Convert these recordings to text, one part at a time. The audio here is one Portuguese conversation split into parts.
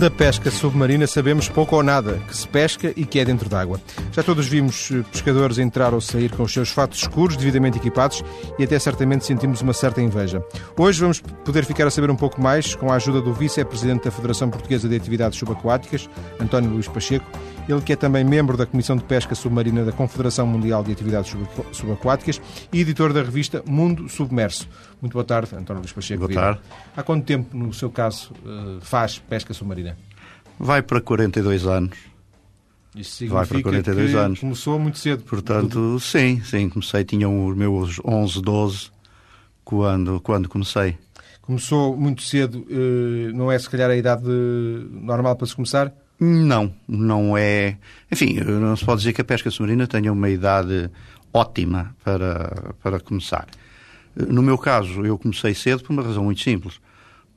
Da pesca submarina sabemos pouco ou nada, que se pesca e que é dentro d'água. Já todos vimos eh, pescadores entrar ou sair com os seus fatos escuros, devidamente equipados, e até certamente sentimos uma certa inveja. Hoje vamos poder ficar a saber um pouco mais com a ajuda do vice-presidente da Federação Portuguesa de Atividades Subaquáticas, António Luís Pacheco, ele que é também membro da Comissão de Pesca Submarina da Confederação Mundial de Atividades Subaquáticas e editor da revista Mundo Submerso. Muito boa tarde, António Luís Pacheco. Boa tarde. Há quanto tempo, no seu caso, eh, faz pesca submarina? Vai para 42 anos. Isso significa Vai para 42 que anos. começou muito cedo. Portanto, sim, sim, comecei, tinha os meus 11, 12 quando, quando comecei. Começou muito cedo, eh, não é se calhar a idade normal para se começar? Não, não é. Enfim, não se pode dizer que a pesca submarina tenha uma idade ótima para, para começar. No meu caso, eu comecei cedo por uma razão muito simples.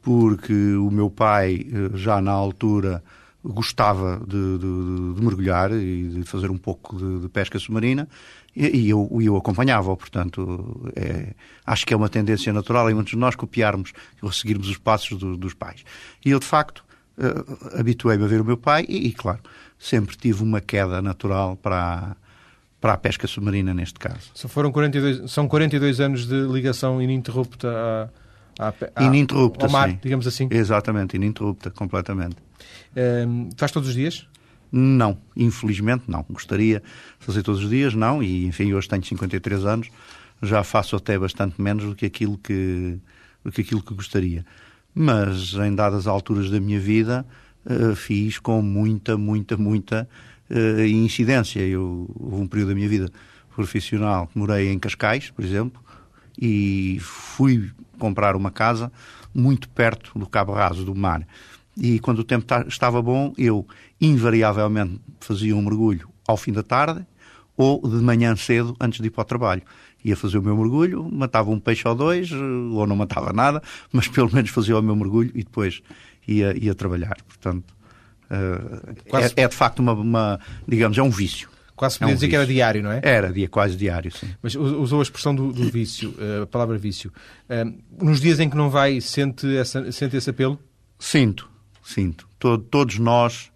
Porque o meu pai, eh, já na altura, gostava de, de, de mergulhar e de fazer um pouco de, de pesca submarina e, e eu, eu acompanhava, portanto, é, acho que é uma tendência natural em muitos de nós copiarmos ou seguirmos os passos do, dos pais. E eu, de facto, uh, habituei-me a ver o meu pai e, e, claro, sempre tive uma queda natural para a, para a pesca submarina neste caso. Só foram 42, são 42 anos de ligação ininterrupta à, à, à ininterrupta, ao mar, sim. digamos assim. Exatamente, ininterrupta, completamente. Um, faz todos os dias? Não, infelizmente não. Gostaria de fazer todos os dias, não, e enfim, hoje tenho 53 anos, já faço até bastante menos do que aquilo que, do que, aquilo que gostaria mas em dadas alturas da minha vida uh, fiz com muita, muita, muita uh, incidência. Eu, houve um período da minha vida profissional que morei em Cascais, por exemplo, e fui comprar uma casa muito perto do Cabo Raso do mar. E quando o tempo estava bom, eu invariavelmente fazia um mergulho ao fim da tarde ou de manhã cedo antes de ir para o trabalho ia fazer o meu mergulho, matava um peixe ou dois, eh, ou não matava nada, mas pelo menos fazia o meu mergulho e depois ia, ia trabalhar. Portanto, uh, Quase... é, é, de facto uma, uma, digamos, é um vício. Quase podia é um dizer vício. que era diário, não é? Era, dia, quase diário, sim. Mas usou a expressão do, do vício, eh, a palavra vício. nos dias em que não vai, sente, essa, sente esse apelo? Sinto, sinto. Todo, todos nós,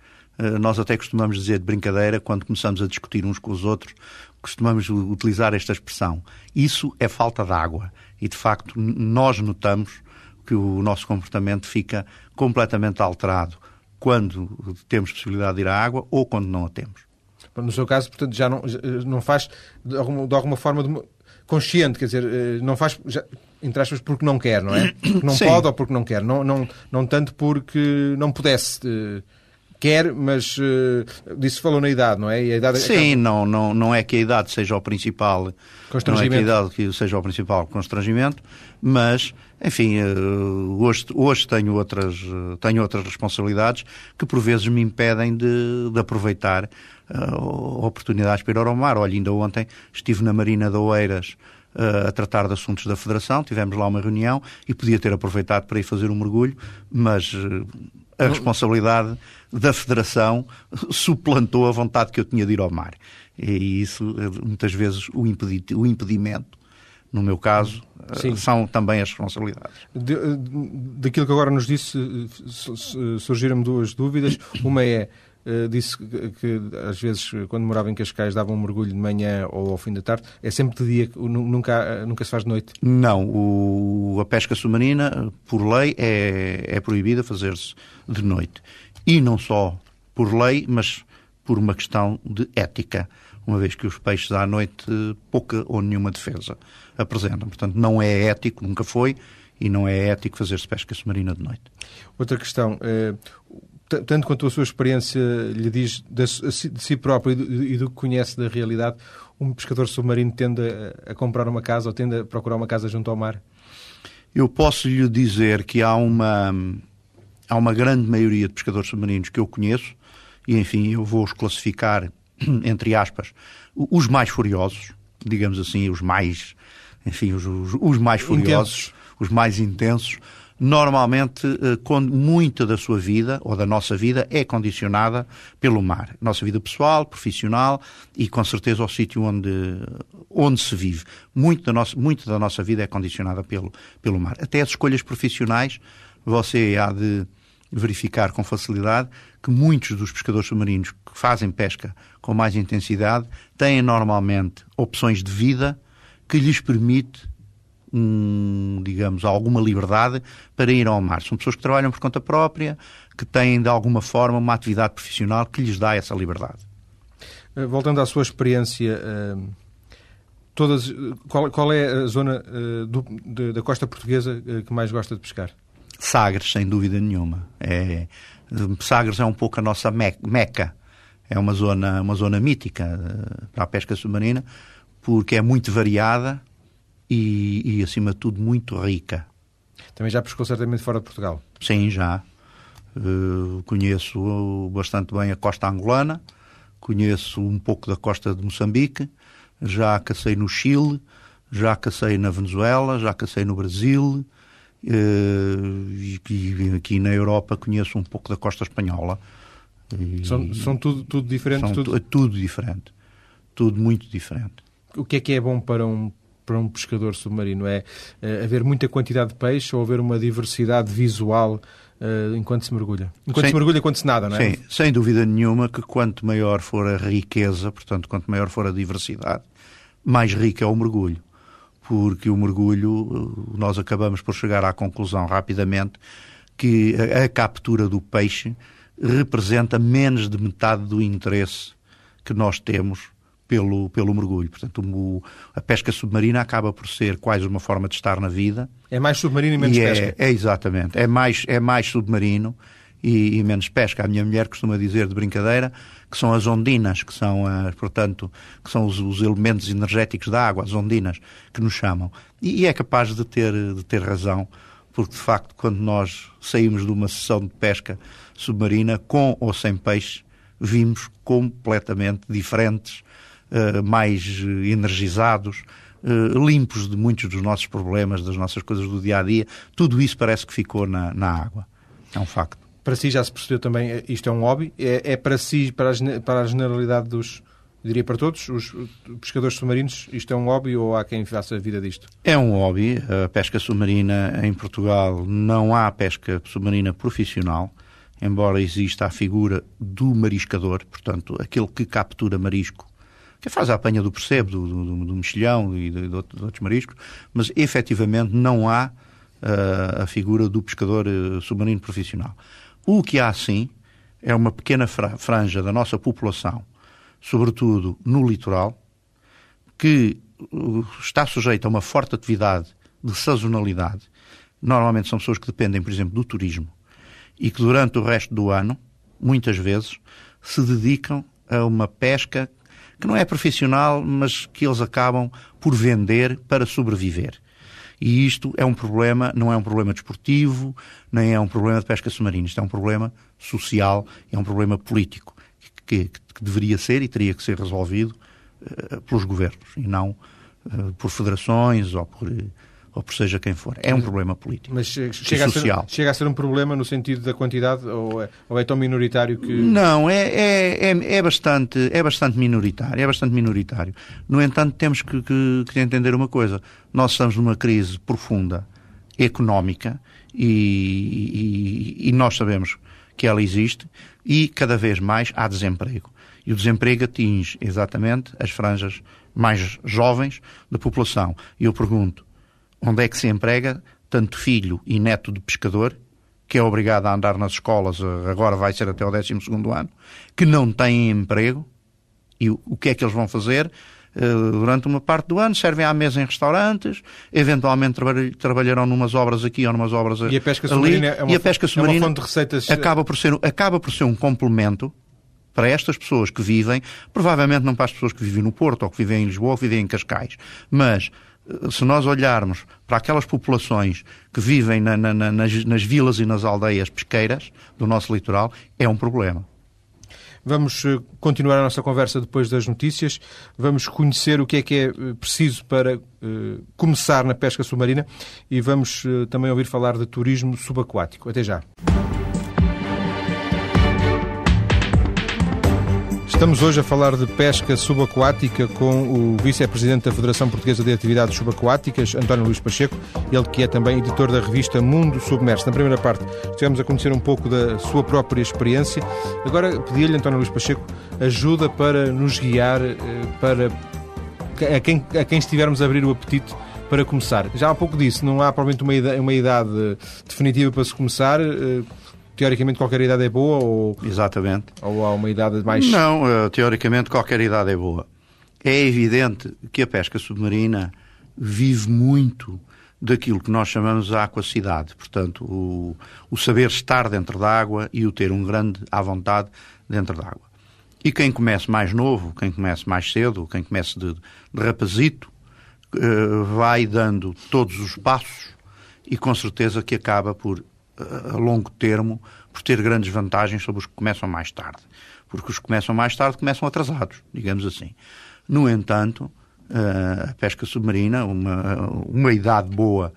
nós até costumamos dizer de brincadeira, quando começamos a discutir uns com os outros, costumamos utilizar esta expressão. Isso é falta de água. E, de facto, nós notamos que o nosso comportamento fica completamente alterado quando temos possibilidade de ir à água ou quando não a temos. No seu caso, portanto, já não, não faz de alguma, de alguma forma de, consciente, quer dizer, eh, não faz, já, entre aspas, porque não quer, não é? Porque não Sim. pode ou porque não quer. Não, não, não tanto porque não pudesse. Eh, quer, mas uh, disse falou na idade, não é? E a idade Sim, acaba... não, não, não é que a idade seja o principal, não é que a idade que seja o principal constrangimento, mas, enfim, uh, hoje, hoje tenho, outras, uh, tenho outras responsabilidades que por vezes me impedem de, de aproveitar oportunidades para ir ao mar. Olha, ainda ontem estive na Marina de Oeiras a tratar de assuntos da Federação, tivemos lá uma reunião e podia ter aproveitado para ir fazer um mergulho, mas a responsabilidade da Federação suplantou a vontade que eu tinha de ir ao mar. E isso, muitas vezes, o, impedi o impedimento, no meu caso, Sim. são também as responsabilidades. De, daquilo que agora nos disse, surgiram duas dúvidas. Uma é Uh, disse que, que, às vezes, quando morava em Cascais, dava um mergulho de manhã ou ao fim da tarde. É sempre de dia, nunca, nunca se faz de noite? Não. O, a pesca submarina, por lei, é, é proibida fazer-se de noite. E não só por lei, mas por uma questão de ética, uma vez que os peixes à noite pouca ou nenhuma defesa apresentam. Portanto, não é ético, nunca foi, e não é ético fazer-se pesca submarina de noite. Outra questão. Eh, tanto quanto a sua experiência lhe diz de si próprio e do que conhece da realidade, um pescador submarino tende a comprar uma casa ou tende a procurar uma casa junto ao mar? Eu posso lhe dizer que há uma, há uma grande maioria de pescadores submarinos que eu conheço, e enfim, eu vou-os classificar, entre aspas, os mais furiosos, digamos assim, os mais, enfim, os, os, os mais furiosos, intensos. os mais intensos, normalmente eh, muita da sua vida, ou da nossa vida, é condicionada pelo mar. Nossa vida pessoal, profissional e com certeza o sítio onde, onde se vive. Muito da, nossa, muito da nossa vida é condicionada pelo, pelo mar. Até as escolhas profissionais, você há de verificar com facilidade que muitos dos pescadores submarinos que fazem pesca com mais intensidade têm normalmente opções de vida que lhes permite um, digamos, alguma liberdade para ir ao mar. São pessoas que trabalham por conta própria, que têm de alguma forma uma atividade profissional que lhes dá essa liberdade. Eh, voltando à sua experiência, eh, todas, qual, qual é a zona eh, do, de, da costa portuguesa que mais gosta de pescar? Sagres, sem dúvida nenhuma. É, Sagres é um pouco a nossa meca. É uma zona, uma zona mítica para a pesca submarina, porque é muito variada, e, e, acima de tudo, muito rica. Também já pescou certamente fora de Portugal? Sim, já. Uh, conheço bastante bem a costa angolana, conheço um pouco da costa de Moçambique, já cacei no Chile, já cacei na Venezuela, já cacei no Brasil, uh, e, e, aqui na Europa conheço um pouco da costa espanhola. E, são, são tudo, tudo diferente? São tudo... tudo diferente. Tudo muito diferente. O que é que é bom para um para um pescador submarino? É, é haver muita quantidade de peixe ou haver uma diversidade visual uh, enquanto se mergulha? Enquanto sem, se mergulha, enquanto se nada, não é? Sim, sem dúvida nenhuma que quanto maior for a riqueza, portanto, quanto maior for a diversidade, mais rico é o mergulho. Porque o mergulho, eh, nós acabamos por chegar à conclusão rapidamente que a, a captura do peixe representa menos de metade do interesse que nós temos pelo, pelo mergulho. Portanto, o, a pesca submarina acaba por ser quase uma forma de estar na vida. É mais submarino e menos e é, pesca. É, exatamente. É mais, é mais submarino e, e, menos pesca. A minha mulher costuma dizer de brincadeira que são as ondinas, que são, as, portanto, que são os, os, elementos energéticos da água, as ondinas, que nos chamam. E, e é capaz de ter, de ter razão, porque de facto, quando nós saímos de uma sessão de pesca submarina, com ou sem peixe, vimos completamente diferentes mais energizados, uh, limpos de muitos dos nossos problemas, das nossas coisas do dia a dia. Tudo isso parece que ficou na, na água. É um facto. Para si já se percebeu também, eh, isto é um hobby? É, é para si, para a, para a generalidade dos, diria para todos, os pescadores submarinos, isto é um hobby ou há quem faça a vida disto? É um hobby. A pesca submarina em Portugal não há pesca submarina profissional, embora exista a figura do mariscador, portanto, aquele que captura marisco que faz a apanha do percebo, do, do, do mexilhão e de, de, outros mariscos, mas efetivamente não há uh, a figura do pescador uh, submarino profissional. O que há sim é uma pequena franja da nossa população, sobretudo no litoral, que uh, está sujeita a uma forte atividade de sazonalidade. Normalmente são pessoas que dependem, por exemplo, do turismo e que durante o resto do ano, muitas vezes, se dedicam a uma pesca que não é profissional, mas que eles acabam por vender para sobreviver. E isto é um problema, não é um problema desportivo, nem é um problema de pesca submarina. Isto é um problema social, é um problema político, que, que, que deveria ser e teria que ser resolvido uh, pelos governos, e não uh, por federações ou por ou por seja quem for. É um problema político Mas chega e social. A ser, chega a ser um problema no sentido da quantidade ou é, ou é tão minoritário que... Não, é, é, é, é, bastante, é bastante minoritário. É bastante minoritário. No entanto, temos que, que, que entender uma coisa. Nós estamos numa crise profunda económica e, e, e nós sabemos que ela existe e cada vez mais há desemprego. E o desemprego atinge exatamente as franjas mais jovens da população. E eu pergunto, onde é que se emprega tanto filho e neto de pescador, que é obrigado a andar nas escolas, eh, agora vai ser até o 12 ano, que não têm emprego, e o que é que eles vão fazer? Uh, durante uma parte do ano, servem à mesa em restaurantes, eventualmente trabalharão numas obras aqui ou numas obras ali. E a pesca submarina, é uma, a pesca submarina é uma fonte de receitas... acaba, por ser, acaba por ser um complemento para estas pessoas que vivem, provavelmente não para as pessoas que vivem no Porto, ou que vivem em Lisboa, ou que vivem em Cascais, mas se nós olharmos para aquelas populações que vivem na, na, nas, nas vilas e nas aldeias pesqueiras do nosso litoral, é um problema. Vamos eh, continuar a nossa conversa depois das notícias. Vamos conhecer o que é que é eh, preciso para uh, começar na pesca submarina e vamos também ouvir falar de turismo subaquático. Até já. Estamos hoje a falar de pesca subaquática com o vice-presidente da Federação Portuguesa de Atividades Subaquáticas, António Luís Pacheco, ele que é também editor da revista Mundo Submerso. Na primeira parte estivemos a conhecer um pouco da sua própria experiência. Agora pedi-lhe, António Luís Pacheco, ajuda para nos guiar eh, para a quem, a quem estivermos a abrir o apetite para começar. Já há pouco disse, não há provavelmente uma idade, uma idade definitiva para se começar eh, teoricamente qualquer idade é boa ou exatamente. Ou há uma idade mais não uh, teoricamente qualquer idade é boa. É evidente que a pesca submarina vive muito daquilo que nós chamamos a aquacidade. Portanto o, o saber estar dentro da água e o ter um grande à vontade dentro da água. E quem comece mais novo quem comece mais cedo quem comece de, de rapazito uh, vai dando todos os passos e com certeza que acaba por a longo termo por ter grandes vantagens sobre os que começam mais tarde. Porque os que começam mais tarde começam atrasados, digamos assim. No entanto, a pesca submarina, uma, uma idade boa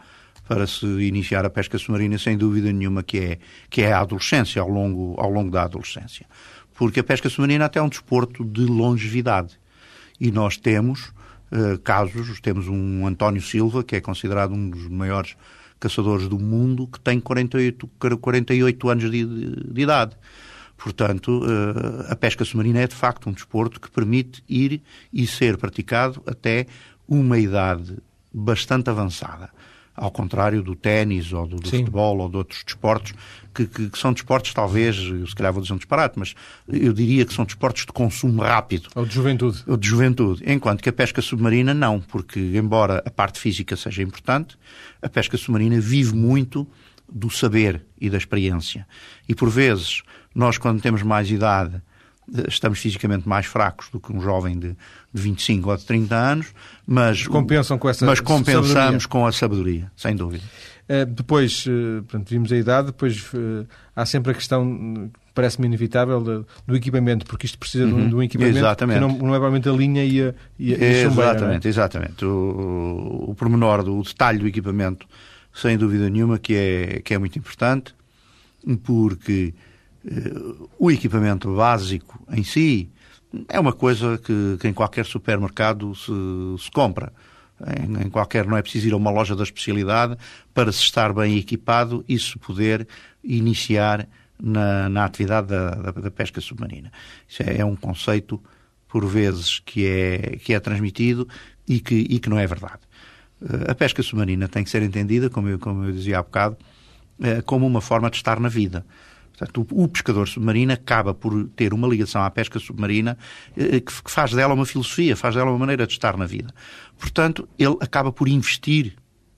para se iniciar a pesca submarina, sem dúvida nenhuma, que é, que é a adolescência, ao longo, ao longo da adolescência. Porque a pesca submarina até é um desporto de longevidade. E nós temos uh, casos, temos um António Silva, que é considerado um dos maiores caçadores do mundo que têm 48, 48 anos de, de, de idade. Portanto, eh, a pesca submarina é de facto um desporto que permite ir e ser praticado até uma idade bastante avançada ao contrário do ténis ou do, do futebol ou de outros desportos, que, que, que, são desportos, talvez, se calhar vou dizer um disparate, mas eu diria que são desportos de consumo rápido. Ou de juventude. Ou de juventude. Enquanto que a pesca submarina, não, porque, embora a parte física seja importante, a pesca submarina vive muito do saber e da experiência. E, por vezes, nós, quando temos mais idade, estamos fisicamente mais fracos do que um jovem de, de 25 ou de 30 anos, mas compensam com essa mas compensamos sabedoria. com a sabedoria, sem dúvida. Uh, depois, uh, portanto, vimos a idade, depois uh, há sempre a questão, parece-me inevitável, do, do, equipamento, porque isto precisa uhum. de, um, de, um, equipamento exatamente. que não, não, é provavelmente a linha e a, e a, e a Exatamente, é? exatamente. O, o pormenor, do, o detalhe do equipamento, sem dúvida nenhuma, que é, que é muito importante, porque o equipamento básico em si é uma coisa que, que em qualquer supermercado se, se compra. Em, em, qualquer, não é preciso ir a uma loja da especialidade para se estar bem equipado e se poder iniciar na, na atividade da, da, da, pesca submarina. Isso é, é, um conceito, por vezes, que é, que é transmitido e que, e que não é verdade. A pesca submarina tem que ser entendida, como eu, como eu dizia há bocado, eh, como uma forma de estar na vida. O, pescador submarino acaba por ter uma ligação à pesca submarina eh, que, faz dela uma filosofia, faz dela uma maneira de estar na vida. Portanto, ele acaba por investir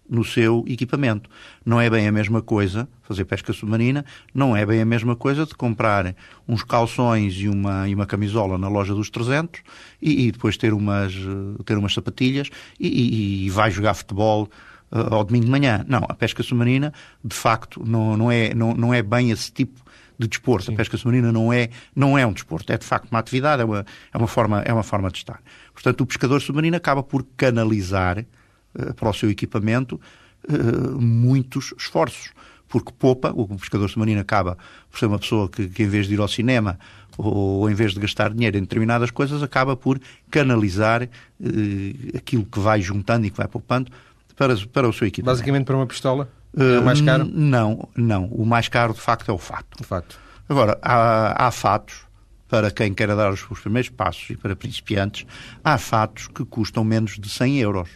no seu equipamento. Não é bem a mesma coisa fazer pesca submarina, não é bem a mesma coisa de comprar uns calções e uma, e uma camisola na loja dos 300 e, e depois ter umas, eh, ter umas sapatilhas e, e, e vai jogar futebol uh, ao domingo de manhã. Não, a pesca submarina, de facto, não, não, é, não, não é bem esse tipo de desporto. Sim. A pesca submarina não é, não é um desporto, é de facto uma atividade, é uma, é uma, forma, é uma forma de estar. Portanto, o pescador submarino acaba por canalizar uh, para o seu equipamento uh, muitos esforços. Porque poupa, o pescador submarino acaba por ser uma pessoa que, que em vez de ir ao cinema ou, em vez de gastar dinheiro em determinadas coisas, acaba por canalizar uh, aquilo que vai juntando e que vai poupando para, para o seu equipamento. Basicamente para uma pistola? É o mais caro? Não, não. O mais caro, de facto, é o fato. O fato. Agora, há, há fatos, para quem queira dar os, os, primeiros passos e para principiantes, há fatos que custam menos de 100 euros.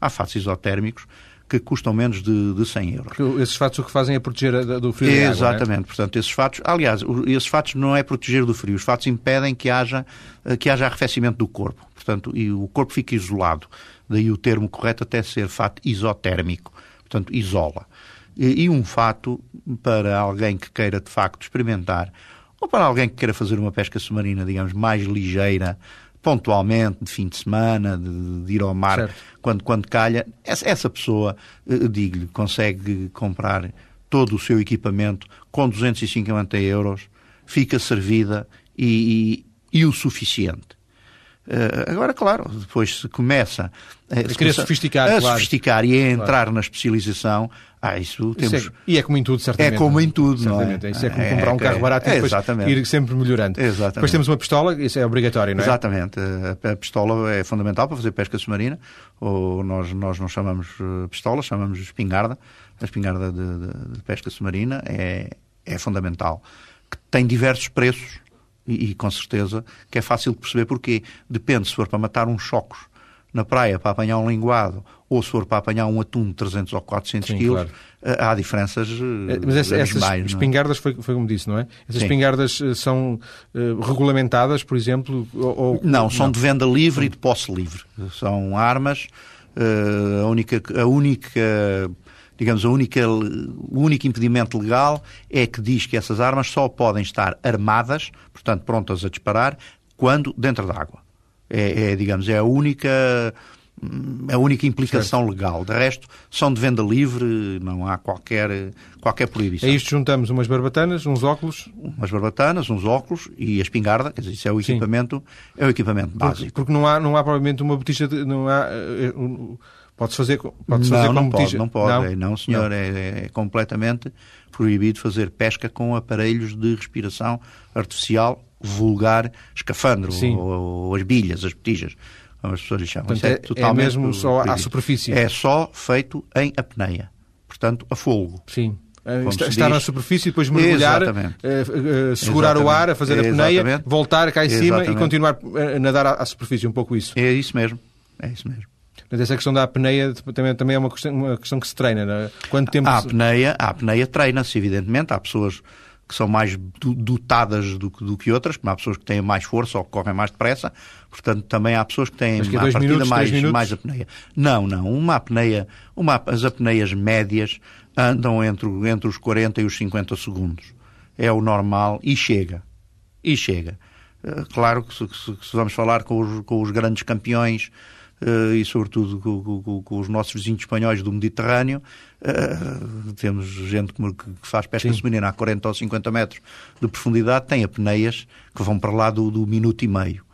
Há fatos isotérmicos que custam menos de, de 100 euros. Porque esses fatos o que fazem é proteger do frio Exatamente. Água, é? Portanto, esses fatos... Aliás, esses fatos não é proteger do frio. Os fatos impedem que haja, que haja arrefecimento do corpo. Portanto, e o corpo fica isolado. Daí o termo correto até ser fato isotérmico portanto, isola. E, e um fato para alguém que queira de facto experimentar, ou para alguém que queira fazer uma pesca submarina, digamos, mais ligeira, pontualmente, de fim de semana, de, de ir ao mar quando, quando calha, essa, essa pessoa, eh, digo-lhe, consegue comprar todo o seu equipamento com 250 euros, fica servida e, e, e o suficiente. Uh, agora, claro, depois se começa a, a querer sofisticar, a claro. sofisticar e a entrar claro. na especialização, ah, isso temos... Isso é, e é como em tudo, certamente. É como em tudo, certamente. não é? Isso é como é, comprar um carro barato e depois ir sempre melhorando. Exatamente. Depois temos uma pistola, isso é obrigatório, não é? Exatamente. A pistola é fundamental para fazer pesca submarina, ou nós, nós não chamamos eh, pistola, chamamos espingarda. A espingarda de, de, de pesca submarina é, é fundamental. Que tem diversos preços e, e, com certeza que é fácil de perceber porquê. Depende se for para matar uns chocos na praia para apanhar um linguado ou se for para apanhar um atum de 300 ou 400 Sim, quilos, claro. Eh, há diferenças eh, Mas essa, essas mais, é? espingardas, foi, foi como disse, não é? Essas Sim. espingardas eh, são uh, regulamentadas, por exemplo? Ou, não, são não. de venda livre e de posse livre. São armas, uh, a única... A única digamos, a única, o único impedimento legal é que diz que essas armas só podem estar armadas, portanto prontas a disparar, quando dentro da água. É, é, digamos, é a única a única implicação certo. legal. De resto, são de venda livre, não há qualquer, qualquer proibição. A isto juntamos umas barbatanas, uns óculos? Umas barbatanas, uns óculos e a espingarda, quer dizer, isso é o equipamento, é o equipamento básico. Porque, porque, não há, não há provavelmente uma botija, de, não há... Uh, Pode-se fazer, pode não, fazer não com pode, não pode, não, não senhor, não. É, é, completamente proibido fazer pesca com aparelhos de respiração artificial vulgar escafandro ou, ou, as bilhas, as botijas como as pessoas lhe chamam. Portanto, é, é, totalmente é mesmo só à superfície? É só feito em apneia, portanto, a fogo. Sim. Uh, estar na superfície, depois mergulhar, uh, uh, segurar Exatamente. o ar, a fazer a apneia, voltar cá em cima Exatamente. e continuar a nadar à, à, superfície, um pouco isso. É isso mesmo, é isso mesmo. Mas essa questão da apneia também, também é uma questão, uma questão que se treina. Não é? Quanto tempo a apneia, a apneia treina-se, evidentemente. Há pessoas que são mais dotadas do, do, que outras, como há pessoas que têm mais força ou que correm mais depressa, portanto também há pessoas que têm Mas que a partida minutos, mais, mais apneia. Não, não, uma apneia, uma, as apneias médias andam entre, entre os 40 e os 50 segundos. É o normal e chega. E chega. Eh, claro que se, que se vamos falar com os, com os grandes campeões e, sobretudo, com, com, com, os nossos vizinhos espanhóis do Mediterrâneo. Uh, temos gente que, faz pesca Sim. submarina a 40 ou 50 metros de profundidade, tem apneias que vão para lá do, do minuto e meio.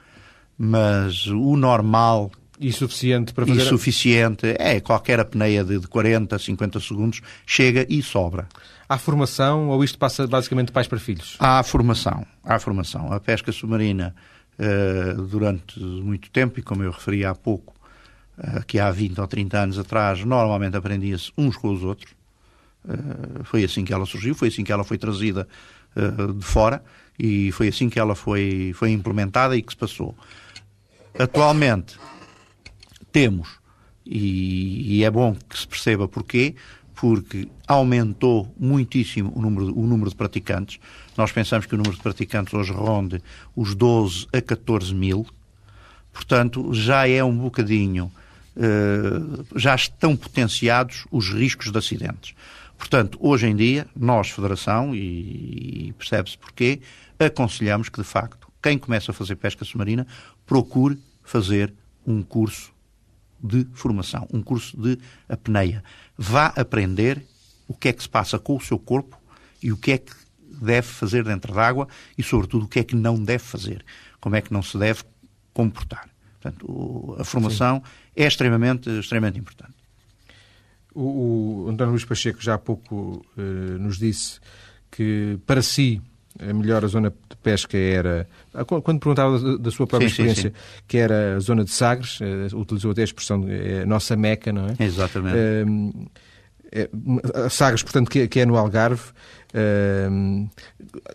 Mas o normal e suficiente para fazer... E suficiente. É, qualquer apneia de 40, 50 segundos chega e sobra. Há formação ou isto passa basicamente de pais para filhos? Há formação. Há formação. A pesca submarina, uh, durante muito tempo, e como eu referi há pouco, que há 20 ou 30 anos atrás, normalmente aprendia-se uns com os outros. Uh, foi assim que ela surgiu, foi assim que ela foi trazida de fora e foi assim que ela foi, foi implementada e que se passou. Atualmente, temos, e, e, é bom que se perceba porquê, porque aumentou muitíssimo o número, o número de praticantes. Nós pensamos que o número de praticantes hoje ronde os 12 a 14 mil. Portanto, já é um bocadinho, já estão potenciados os riscos de acidentes. Portanto, hoje em dia, nós, Federação, e, e percebe-se porquê, aconselhamos que, de facto, quem começa a fazer pesca submarina procure fazer um curso de formação, um curso de apneia. Vá aprender o que é que se passa com o seu corpo e o que é que deve fazer dentro da água e, sobretudo, o que é que não deve fazer. Como é que não se deve comportar. Portanto, a formação Sim. é extremamente, extremamente importante. O, o António Luís Pacheco já há pouco eh, nos disse que, para si, a melhor zona de pesca era, quando perguntava da sua própria sim, experiência, sim, sim. que era a zona de Sagres, eh, utilizou até a expressão, é a nossa meca, não é? Exatamente. É, Sagres, portanto, que, que é no Algarve.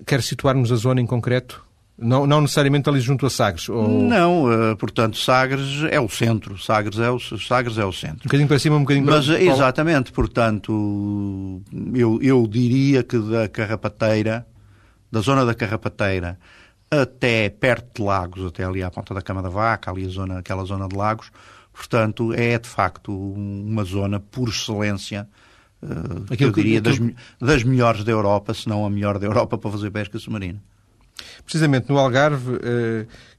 quer situar-nos a zona em concreto? Não, não necessariamente ali junto a Sagres? Ou... Não, uh, portanto, Sagres é o centro. Sagres é o, Sagres é o centro. Um bocadinho para cima, um bocadinho para Mas, exatamente, portanto, eu, eu diria que da Carrapateira da zona da Carrapateira até perto de Lagos, até ali à ponta da Cama da Vaca, ali a zona, aquela zona de Lagos. Portanto, é de facto uma zona por excelência, uh, eu diria, das, das melhores da Europa, se não a melhor da Europa para fazer pesca submarina. Precisamente no Algarve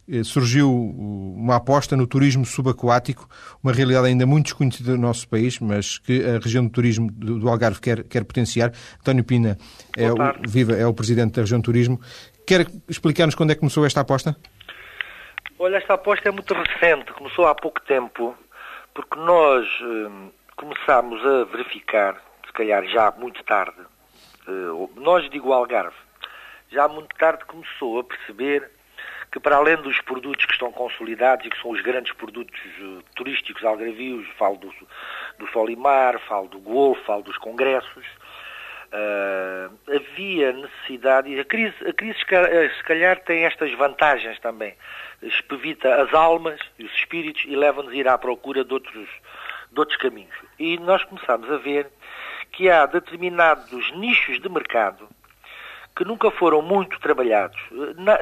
eh, surgiu uma aposta no turismo subaquático, uma realidade ainda muito desconhecida no nosso país, mas que a região do turismo do Algarve quer, quer potenciar. António Pina é o, viva, é o presidente da região do turismo. Quer explicar-nos quando é que começou esta aposta? Olha, esta aposta é muito recente, começou há pouco tempo, porque nós hum, começámos a verificar, se calhar já muito tarde, uh, nós digo Algarve, já muito tarde começou a perceber que para além dos produtos que estão consolidados e que são os grandes produtos uh, turísticos algarvios, falo do, do Solimar, falo do Golfo, falo dos congressos, Uh, havia necessidade, e a crise, a crise eh, se calhar tem estas vantagens também, espevita as almas e os espíritos e leva-nos a ir à procura de outros, de outros caminhos. E nós começamos a ver que há determinados nichos de mercado que nunca foram muito trabalhados,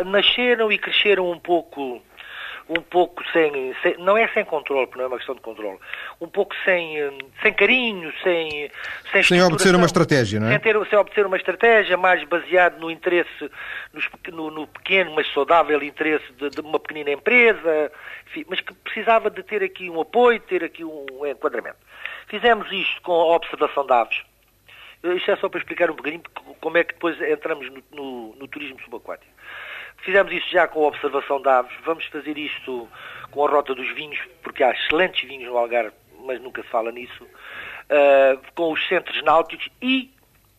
nasceram e cresceram um pouco um pouco sem, sem, não é sem controle, porque não é uma questão de controle, um pouco sem, sem carinho, sem sem, sem obedecer uma estratégia, não é? Sem, ter, sem obedecer uma estratégia, mais baseado no interesse, no, no pequeno, mas saudável interesse de, de uma pequenina empresa, enfim, mas que precisava de ter aqui um apoio, ter aqui um enquadramento. Fizemos isto com a observação de aves. Isto é só para explicar um bocadinho como é que depois entramos no, no, no turismo subaquático. Fizemos isso já com a observação de aves, vamos fazer isto com a rota dos vinhos, porque há excelentes vinhos no Algarve, mas nunca se fala nisso, uh, com os centros náuticos e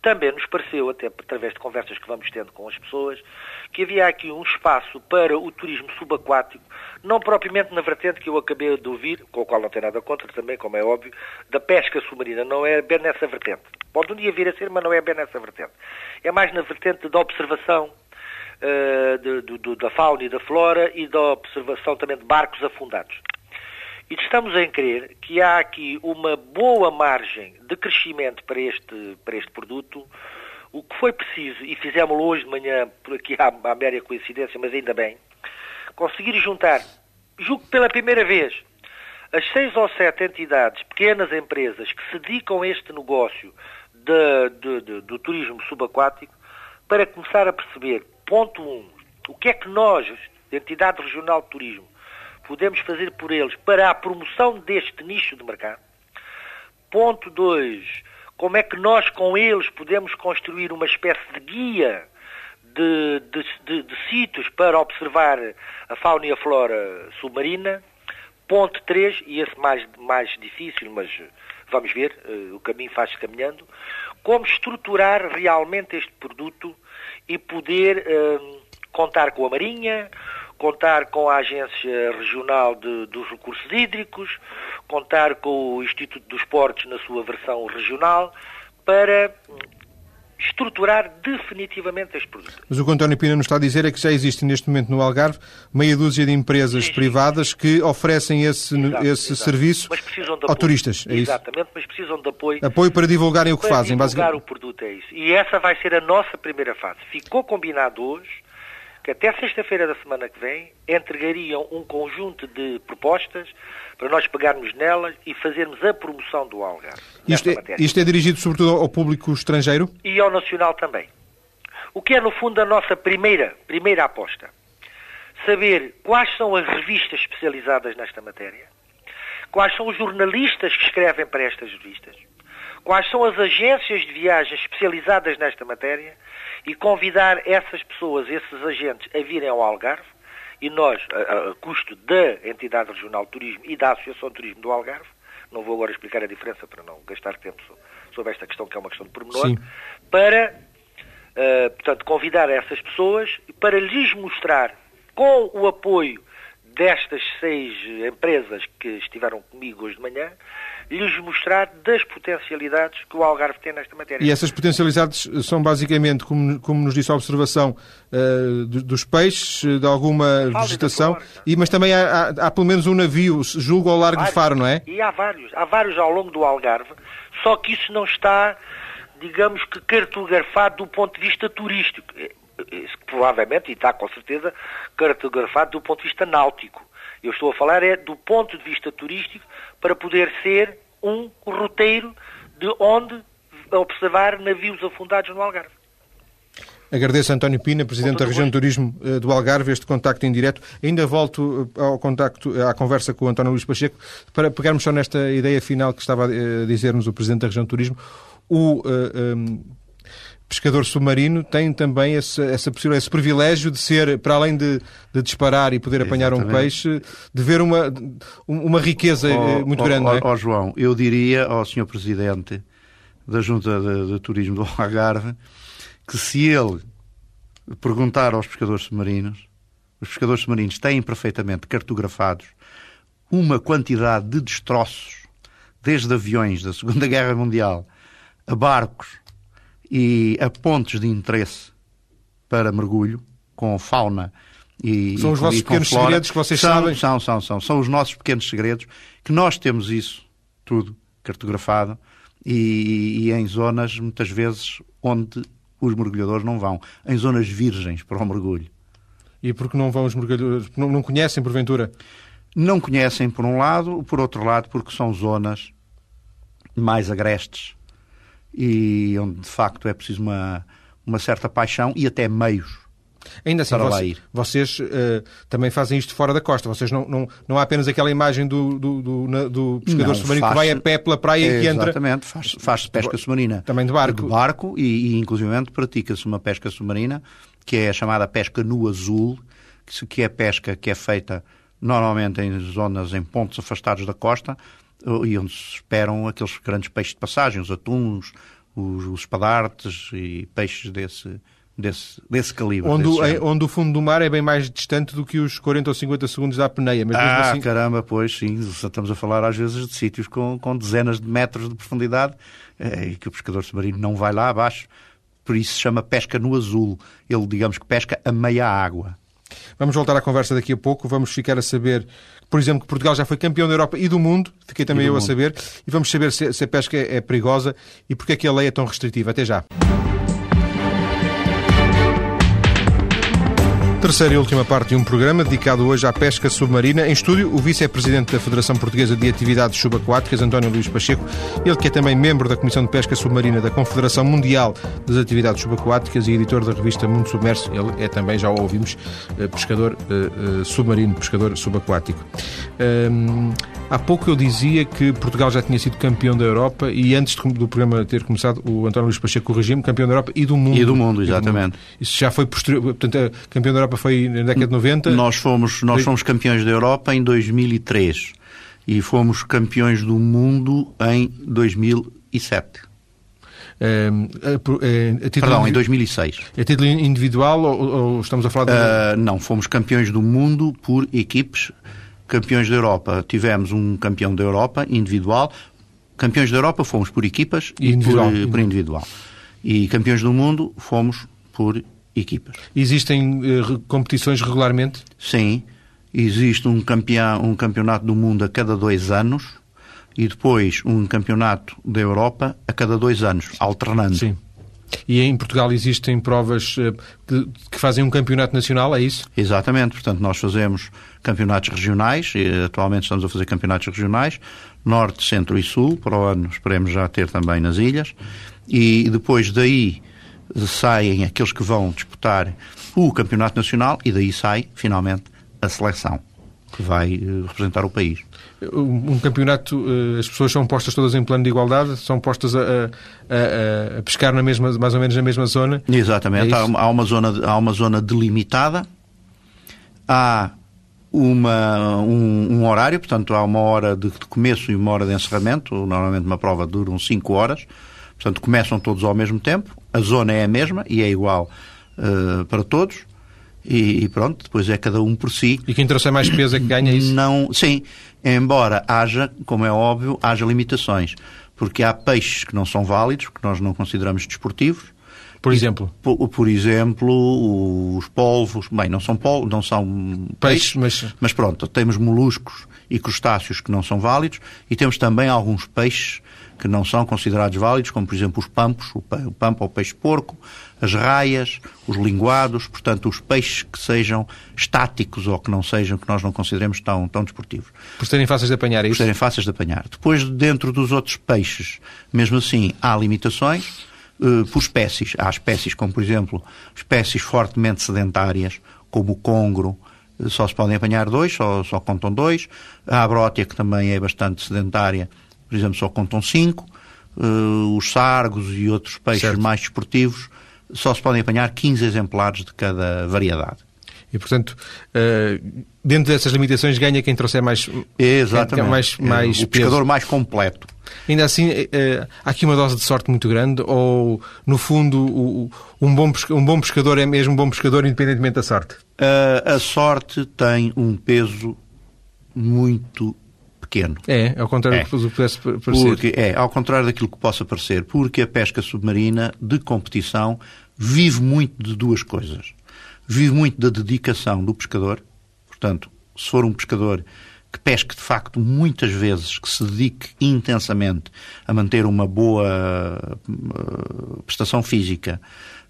também nos pareceu, até através de conversas que vamos tendo com as pessoas, que havia aqui um espaço para o turismo subaquático, não propriamente na vertente que eu acabei de ouvir, com a qual não tem nada contra também, como é óbvio, da pesca submarina, não é bem nessa vertente. Pode um dia vir a ser, mas não é bem nessa vertente. É mais na vertente da observação, uh, de, da fauna e da flora e da observação também de barcos afundados. E estamos a crer que há aqui uma boa margem de crescimento para este, para este produto. O que foi preciso, e fizemos hoje de manhã, por aqui há, há média coincidência, mas ainda bem, conseguir juntar, julgo pela primeira vez, as seis ou sete entidades, pequenas empresas, que se dedicam a este negócio de, de, de, do turismo subaquático, para começar a perceber Ponto 1. Um, o que é que nós, entidade regional de turismo, podemos fazer por eles para a promoção deste nicho de mercado? Ponto 2. Como é que nós com eles podemos construir uma espécie de guia de, de, de, de sítios para observar a fauna e a flora submarina? Ponto 3, e esse mais, mais difícil, mas vamos ver, uh, o caminho faz-se caminhando, como estruturar realmente este produto e poder uh, contar com a Marinha, contar com a Agência Regional de, dos Recursos Hídricos, contar com o Instituto dos Portos na sua versão regional, para estruturar definitivamente este produto. Mas o que o António Pina nos está a dizer é que já existe neste momento no Algarve meia dúzia de empresas sim, privadas que oferecem esse, exato, esse exato. serviço ao turistas. É Exatamente, mas precisam de apoio. Apoio para divulgarem o que para fazem, basicamente. Divulgar o produto, é isso. E essa vai ser a nossa primeira fase. Ficou combinado hoje que até sexta-feira da semana que vem entregariam um conjunto de propostas para nós pegarmos nelas e fazermos a promoção do Algarve. Isto é, isto é dirigido sobretudo ao público estrangeiro? E ao nacional também. O que é, no fundo, a nossa primeira, primeira aposta. Saber quais são as revistas especializadas nesta matéria, quais são os jornalistas que escrevem para estas revistas, quais são as agências de viagens especializadas nesta matéria e convidar essas pessoas, esses agentes, a virem ao Algarve e nós, a, a, custo da entidade regional de turismo e da Associação de Turismo do Algarve, não vou agora explicar a diferença para não gastar tempo sobre esta questão, que é uma questão de pormenor, Sim. para, uh, portanto, convidar essas pessoas para lhes mostrar, com o apoio destas seis empresas que estiveram comigo hoje de manhã, lhes mostrar das potencialidades que o Algarve tem nesta matéria. E essas potencialidades são basicamente, como, como nos disse a observação, uh, dos peixes, de alguma vegetação, e, mas também há, há, há, pelo menos um navio, julgo ao largo de Faro, não é? E há vários, há vários ao longo do Algarve, só que isso não está, digamos que, cartografado do ponto de vista turístico. Isso, provavelmente, e está com certeza, cartografado do ponto de vista náutico. Eu estou a falar é do ponto de vista turístico para poder ser um roteiro de onde observar navios afundados no Algarve. Agradeço a António Pina, Presidente da Região de Turismo eh, do Algarve, este contacto em direto. Ainda volto eh, ao contacto, à conversa com o António Luís Pacheco, para pegarmos só nesta ideia final que estava a dizer-nos o Presidente da Região de Turismo. O uh, um, pescador submarino tem também esse, essa esse privilégio de ser, para além de, de disparar e poder apanhar Exatamente. um peixe, de ver uma, uma riqueza oh, muito oh, grande. Oh, oh, João, eu diria ao Sr. Presidente da Junta de, de Turismo do Algarve que se ele perguntar aos pescadores submarinos, os pescadores submarinos têm perfeitamente cartografados uma quantidade de destroços, desde aviões da Segunda Guerra Mundial a barcos e a pontos de interesse para mergulho, com fauna e São os vossos pequenos flora. segredos que vocês são, sabem? São, são, são. São os nossos pequenos segredos, que nós temos isso tudo cartografado e, e em zonas, muitas vezes, onde os mergulhadores não vão. Em zonas virgens para o mergulho. E porque não vão os mergulhadores? Não, não conhecem, porventura? Não conhecem, por um lado, por outro lado, porque são zonas mais agrestes e onde de facto é preciso uma, uma certa paixão e até meios Ainda assim, vocês, vocês uh, também fazem isto fora da costa. Vocês não, não, não há apenas aquela imagem do, do, do, do pescador submarino que vai a pé pela praia é, e que entra. Exatamente, faz-se faz pesca submarina. Também de barco. De barco e, e inclusive pratica-se uma pesca submarina que é a chamada pesca no azul, que é pesca que é feita normalmente em zonas, em pontos afastados da costa, e onde se esperam aqueles grandes peixes de passagem, os atuns, os, os espadartes e peixes desse, desse, desse calibre. Onde, desse onde o fundo do mar é bem mais distante do que os 40 ou 50 segundos da apneia. Mas ah, assim... caramba, pois sim. Estamos a falar às vezes de sítios com, com dezenas de metros de profundidade é, e que o pescador submarino não vai lá abaixo. Por isso se chama pesca no azul. Ele, digamos que pesca a meia água. Vamos voltar à conversa daqui a pouco. Vamos ficar a saber, por exemplo, que Portugal já foi campeão da Europa e do mundo. Fiquei também eu mundo. a saber. E vamos saber se, se a pesca é perigosa e porque é que a lei é tão restritiva. Até já. Terceira e última parte de um programa dedicado hoje à pesca submarina. Em estúdio, o vice-presidente da Federação Portuguesa de Atividades Subaquáticas, António Luís Pacheco, ele que é também membro da Comissão de Pesca Submarina da Confederação Mundial das Atividades Subaquáticas e editor da revista Mundo Submerso. Ele é também, já o ouvimos, eh, pescador eh, eh, submarino, pescador subaquático. Há pouco eu dizia que Portugal já tinha sido campeão da Europa e antes do programa ter começado, o António Luís Pacheco corrigiu-me, campeão da Europa e do mundo. E do mundo, exatamente. Do mundo. Isso já foi posterior, portanto, campeão da Europa foi na década de 90? Nós fomos, nós fomos campeões da Europa em 2003 e fomos campeões do mundo em 2007. É, é, Perdão, em 2006. É título individual ou, ou estamos a falar de... Uh, não, fomos campeões do mundo por equipes campeões da Europa, tivemos um campeão da Europa individual. Campeões da Europa fomos por equipas individual. e por, por individual. E campeões do mundo fomos por equipas. Existem uh, competições regularmente? Sim. Existe um, campeão, um campeonato do mundo a cada dois anos e depois um campeonato da Europa a cada dois anos, alternando. Sim. E em Portugal existem provas uh, que, que fazem um campeonato nacional, é isso? Exatamente. Portanto, nós fazemos campeonatos regionais, e atualmente estamos a fazer campeonatos regionais, Norte, Centro e Sul, para o ano esperemos já ter também nas ilhas, e depois daí saem aqueles que vão disputar o campeonato nacional e daí sai, finalmente, a seleção que vai eh, representar o país. Um campeonato, eh, as pessoas são postas todas em plano de igualdade, são postas a, a, a pescar na mesma, mais ou menos na mesma zona? Exatamente, é há, há, uma zona, há uma zona delimitada, há uma, um, um, horário, portanto há uma hora de, de, começo e uma hora de encerramento. Normalmente uma prova dura 5 horas. Portanto, começam todos ao mesmo tempo. A zona é a mesma e é igual uh, para todos. E, e, pronto, depois é cada um por si. E quem trouxer mais peso é que ganha isso? Não, sim, embora haja, como é óbvio, haja limitações. Porque há peixes que não são válidos, que nós não consideramos desportivos, por exemplo? Por, por, exemplo, os polvos, bem, não são polvos, não são peixes, peixes mas... mas pronto, temos moluscos e crustáceos que não são válidos e temos também alguns peixes que não são considerados válidos, como por exemplo os pampos, o pampo ou peixe porco, as raias, os linguados, portanto os peixes que sejam estáticos ou que não sejam, que nós não consideremos tão, tão desportivos. Por serem fáceis de apanhar, é isso? Por serem fáceis de apanhar. Depois, dentro dos outros peixes, mesmo assim, há limitações uh, por espécies. Há espécies como, por exemplo, espécies fortemente sedentárias, como o congro, uh, só se podem apanhar dois, só, só contam dois. A abrótia, que também é bastante sedentária, por exemplo, só contam cinco. Uh, os sargos e outros peixes certo. mais desportivos só se podem apanhar 15 exemplares de cada variedade. E, portanto, dentro dessas limitações ganha quem trouxer mais, Exatamente. mais, mais o pescador mais completo. Ainda assim, há aqui uma dose de sorte muito grande ou, no fundo, um bom, um bom pescador é mesmo um bom pescador independentemente da sorte? a sorte tem um peso muito pequeno. É, ao contrário é. do que pudesse parecer. Porque, é, ao contrário daquilo que possa parecer, porque a pesca submarina de competição vive muito de duas coisas. Vive muito da dedicação do pescador, portanto, se for um pescador que pesque de facto muitas vezes, que se dedique intensamente a manter uma boa uh, prestação física,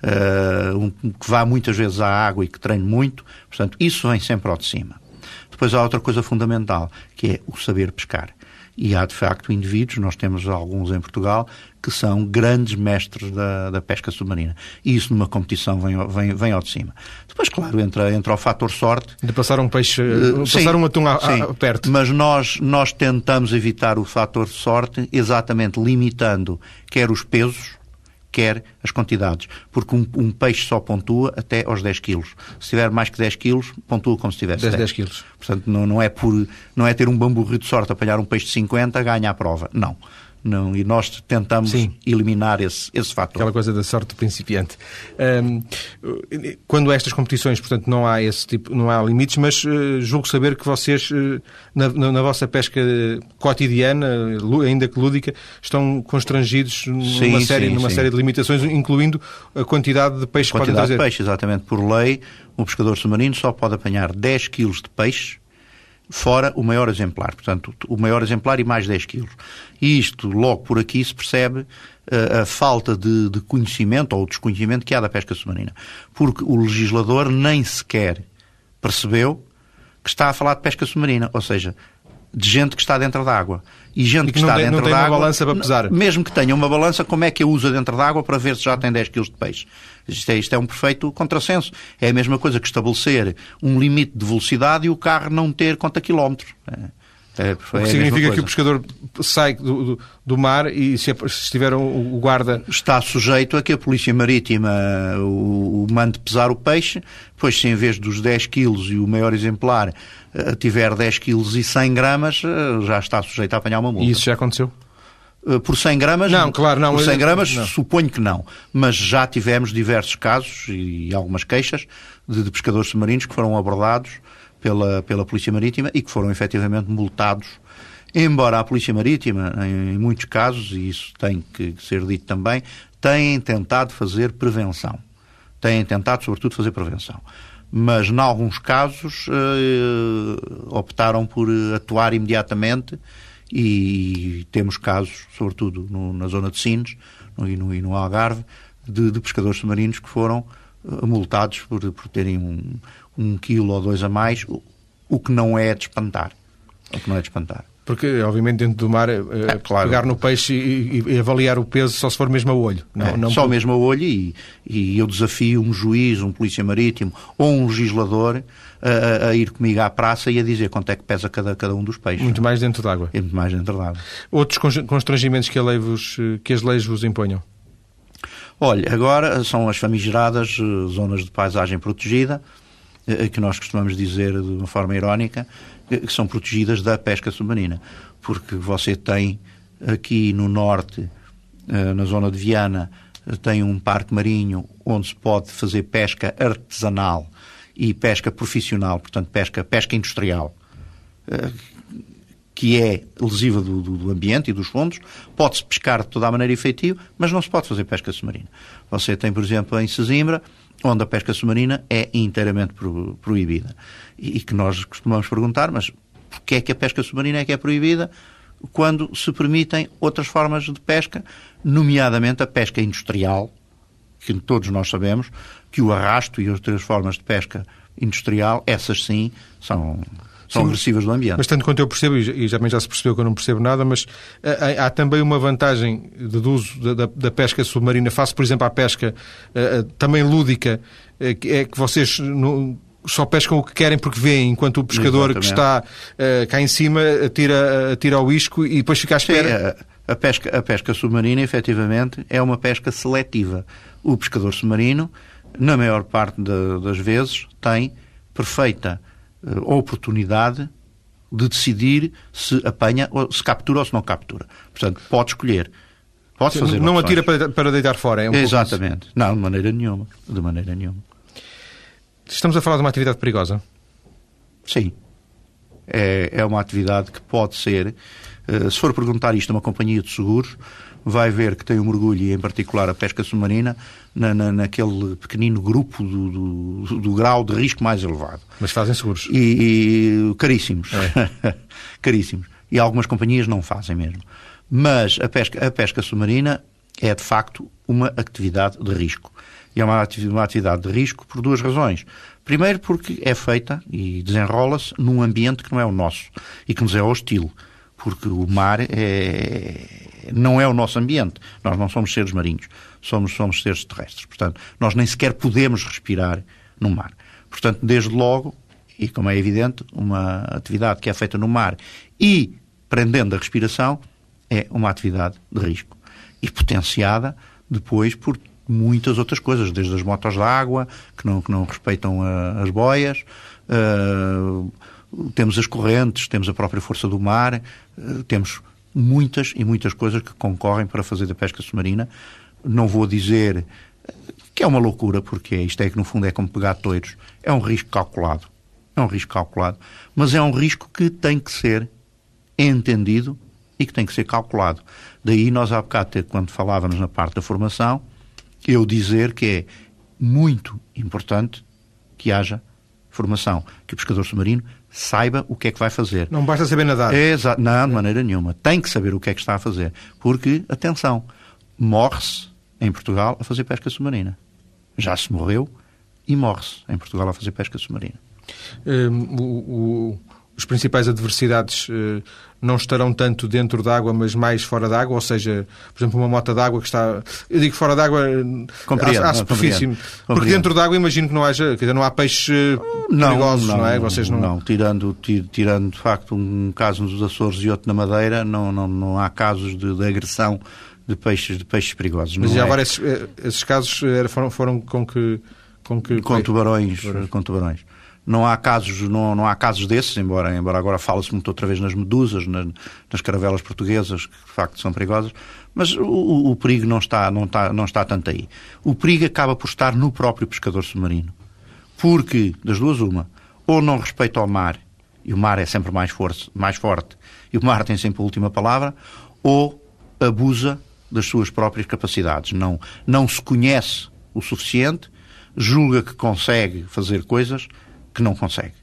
uh, um, que vá muitas vezes à água e que treine muito, portanto, isso vem sempre ao de cima. Depois há outra coisa fundamental, que é o saber pescar. E há, de facto, indivíduos, nós temos alguns em Portugal, que são grandes mestres da, da pesca submarina. E isso numa competição vem, vem, vem ao de cima. Depois, claro, entra, entra o fator sorte. De passar um peixe, uh, passar sim, um atum a, a, perto. Mas nós, nós tentamos evitar o fator sorte exatamente limitando quer os pesos, quer as quantidades. Porque um, um, peixe só pontua até aos 10 quilos. Se tiver mais que 10 quilos, pontua como se tivesse 10. 10 quilos. Portanto, não, não, é por, não é ter um bamburro de sorte, apanhar um peixe de 50, ganha a prova. Não. Não, e nós tentamos Sim. eliminar esse, esse fator. Aquela coisa da sorte do principiante. Um, quando estas competições, portanto, não há esse tipo, não há limites, mas uh, julgo saber que vocês, uh, na, na, na, vossa pesca cotidiana, ainda que lúdica, estão constrangidos numa, sim, série, sim, numa sim. série de limitações, incluindo a quantidade de peixe que podem trazer. de peixe, exatamente. Por lei, um pescador submarino só pode apanhar 10 quilos de peixe fora o maior exemplar. Portanto, o maior exemplar e mais 10 quilos. E isto, logo por aqui, se percebe uh, a falta de, de, conhecimento ou desconhecimento que há da pesca submarina. Porque o legislador nem sequer percebeu que está a falar de pesca submarina. Ou seja, de gente que está dentro da água. E gente e que, que está tem, dentro da água. Uma balança para pesar. Mesmo que tenha uma balança, como é que a usa dentro da água para ver se já tem 10 kg de peixe? Isto é, isto é um perfeito contrassenso. É a mesma coisa que estabelecer um limite de velocidade e o carro não ter conta quilómetros. É. É, o que é significa que o pescador sai do, do, do mar e se, se estiver o, o, guarda... Está sujeito a que a Polícia Marítima o, o mande pesar o peixe, pois se em vez dos 10 quilos e o maior exemplar eh, tiver 10 quilos e 100 gramas, eh, já está sujeito a apanhar uma multa. E isso já aconteceu? Eh, por 100 gramas? Não, claro, não. Por 100 gramas, não. suponho que não. Mas já tivemos diversos casos e algumas queixas de, de pescadores submarinos que foram abordados pela, pela Polícia Marítima e que foram efetivamente multados. Embora a Polícia Marítima, em muitos casos, e isso tem que ser dito também, têm tentado fazer prevenção. Têm tentado, sobretudo, fazer prevenção. Mas, em alguns casos, eh, optaram por atuar imediatamente e temos casos, sobretudo no, na zona de Sines no, e, no, e no Algarve, de, de, pescadores submarinos que foram uh, multados por, por terem um, um quilo ou dois a mais, o, o que não é de espantar. O que não é de espantar. Porque, obviamente, dentro do mar, é, claro. pegar no peixe e, e, avaliar o peso só se for mesmo a olho. Não, é, não só mesmo a olho e, e, eu desafio um juiz, um polícia marítimo ou um legislador a, a, ir comigo à praça e a dizer quanto é que pesa cada, cada um dos peixes. Muito mais dentro d'água. É muito mais dentro d'água. Outros constrangimentos que, vos, que as leis vos imponham? Olha, agora são as famigeradas eh, zonas de paisagem protegida, eh, que nós costumamos dizer de uma forma irónica, que são protegidas da pesca submarina. Porque você tem aqui no norte, eh, na zona de Viana, tem um parque marinho onde se pode fazer pesca artesanal e pesca profissional, portanto pesca, pesca industrial, eh, que é lesiva do, do, ambiente e dos fundos. Pode-se pescar de toda a maneira efetiva, mas não se pode fazer pesca submarina. Você tem, por exemplo, em Sesimbra, onde a pesca submarina é inteiramente pro, proibida. E, e, que nós costumamos perguntar, mas porquê é que a pesca submarina é que é proibida quando se permitem outras formas de pesca, nomeadamente a pesca industrial, que todos nós sabemos que o arrasto e outras formas de pesca industrial, essas sim, são são Sim, agressivas do ambiente. Mas tanto quanto eu percebo, e também já se percebeu que eu não percebo nada, mas há, há também uma vantagem deduzo da, da, da, pesca submarina, face, por exemplo, à pesca uh, também lúdica, uh, que é que vocês no, só pescam o que querem porque veem, enquanto o pescador Exatamente. que está uh, cá em cima atira, atira ao isco e depois fica à espera. Sim, A pesca, a pesca submarina, efetivamente, é uma pesca seletiva. O pescador submarino, na maior parte de, das vezes, tem perfeita uh, oportunidade de decidir se apanha, ou se captura ou se não captura. Portanto, pode escolher. Pode fazer Não opções. atira para, para deitar fora, é um Exatamente. Não, de maneira nenhuma. De maneira nenhuma. Estamos a falar de uma atividade perigosa. Sim. É, é uma atividade que pode ser. Uh, se for perguntar isto a uma companhia de seguros, vai ver que tem um mergulho, e em particular a pesca submarina, na, na, naquele pequenino grupo do, do, do, grau de risco mais elevado. Mas fazem seguros. E, e caríssimos. É. caríssimos. E algumas companhias não fazem mesmo. Mas a pesca, a pesca submarina é, de facto, uma atividade de risco. E é uma atividade de risco por duas razões. Primeiro, porque é feita e desenrola-se num ambiente que não é o nosso e que nos é hostil. Porque o mar é... não é o nosso ambiente. Nós não somos seres marinhos, somos, somos seres terrestres. Portanto, nós nem sequer podemos respirar no mar. Portanto, desde logo, e como é evidente, uma atividade que é feita no mar e prendendo a respiração é uma atividade de risco. E potenciada depois por muitas outras coisas, desde as motos de água, que não, que não respeitam a, as boias, uh, temos as correntes, temos a própria força do mar, uh, temos muitas e muitas coisas que concorrem para fazer da pesca submarina. Não vou dizer que é uma loucura, porque isto é que no fundo é como pegar toiros. É um risco calculado. É um risco calculado. Mas é um risco que tem que ser entendido e que tem que ser calculado. Daí nós há bocado, quando falávamos na parte da formação, eu dizer que é muito importante que haja formação, que o pescador submarino saiba o que é que vai fazer. Não basta saber nadar. É, exa não, de maneira nenhuma. Tem que saber o que é que está a fazer. Porque, atenção, morre-se em Portugal a fazer pesca submarina. Já se morreu e morre-se em Portugal a fazer pesca submarina. Um, o, o, os principais adversidades uh, não estarão tanto dentro d'água, mas mais fora d'água, ou seja, por exemplo, uma mota d'água que está. Eu digo fora d'água à, à superfície. Compreendo. Porque dentro d'água imagino que não haja, quer dizer, não há peixes não, perigosos, não, não é? Vocês não... não, tirando, tirando de facto um caso nos Açores e outro na Madeira, não, não, não há casos de, de agressão de peixes, de peixes perigosos. Mas já é. agora esses, eh, esses casos foram, foram com que. Com, que, com tubarões, tubarões. Com tubarões. Não há casos, não, não há casos desses, embora, embora agora fala-se muito outra vez nas medusas, nas, nas caravelas portuguesas, que de facto são perigosas, mas o, o, perigo não está, não, está, não está tanto aí. O perigo acaba por estar no próprio pescador submarino. Porque, das duas, uma, ou não respeita ao mar, e o mar é sempre mais, forte, mais forte, e o mar tem sempre a última palavra, ou abusa das suas próprias capacidades. Não, não se conhece o suficiente, julga que consegue fazer coisas que não consegue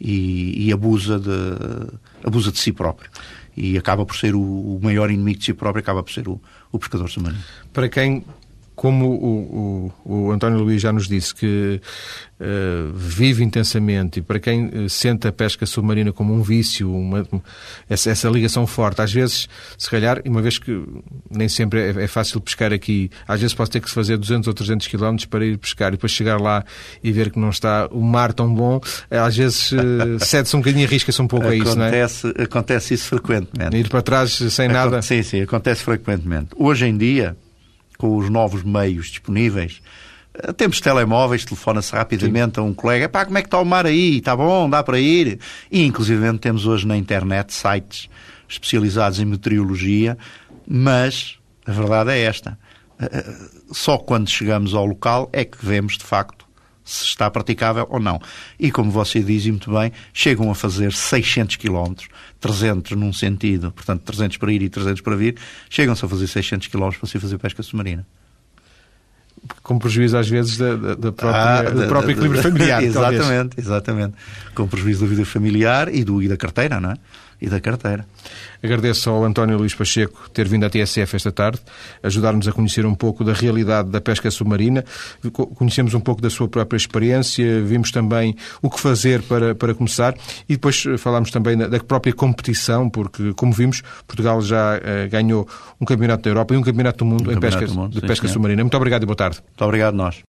e, e abusa, de, abusa de si próprio. E acaba por ser o, maior inimigo de si próprio, acaba por ser o, o pescador submarino. Para quem como o, o, o, António Luís já nos disse que uh, vive intensamente e para quem uh, sente a pesca submarina como um vício, uma, essa, essa, ligação forte, às vezes, se calhar, uma vez que nem sempre é, é, fácil pescar aqui, às vezes pode ter que se fazer 200 ou 300 quilómetros para ir pescar e depois chegar lá e ver que não está o mar tão bom, eh, às vezes uh, cede-se um bocadinho e arrisca-se um pouco acontece, a isso, não é? Acontece isso frequentemente. Ir para trás sem nada. Sim, sim, acontece frequentemente. Hoje em dia, com os novos meios disponíveis. Eh, temos telemóveis, telefona-se rapidamente Sim. a um colega, pá, como é que está o mar aí? Está bom? Dá para ir? E, inclusive, temos hoje na internet sites especializados em meteorologia, mas a verdade é esta. Eh, eh, só quando chegamos ao local é que vemos, de facto, se está praticável ou não. E como você diz muito bem, chegam a fazer 600 km, 300 num sentido, portanto 300 para ir e 300 para vir, chegam-se a fazer 600 km para se fazer pesca submarina. Com prejuízo às vezes da, da, da própria, ah, do próprio equilíbrio familiar. exatamente, talvez. exatamente. Com prejuízo da vida familiar e, do, e da carteira, não é? E da carteira. Agradeço ao António Luís Pacheco ter vindo à TSF esta tarde, ajudar-nos a conhecer um pouco da realidade da pesca submarina. Conhecemos um pouco da sua própria experiência, vimos também o que fazer para, para começar e depois falámos também da, própria competição, porque, como vimos, Portugal já uh, ganhou um campeonato da Europa e um campeonato do mundo um em pesca, do mundo, de sim, pesca submarina. Muito obrigado e boa tarde. Muito obrigado, nós.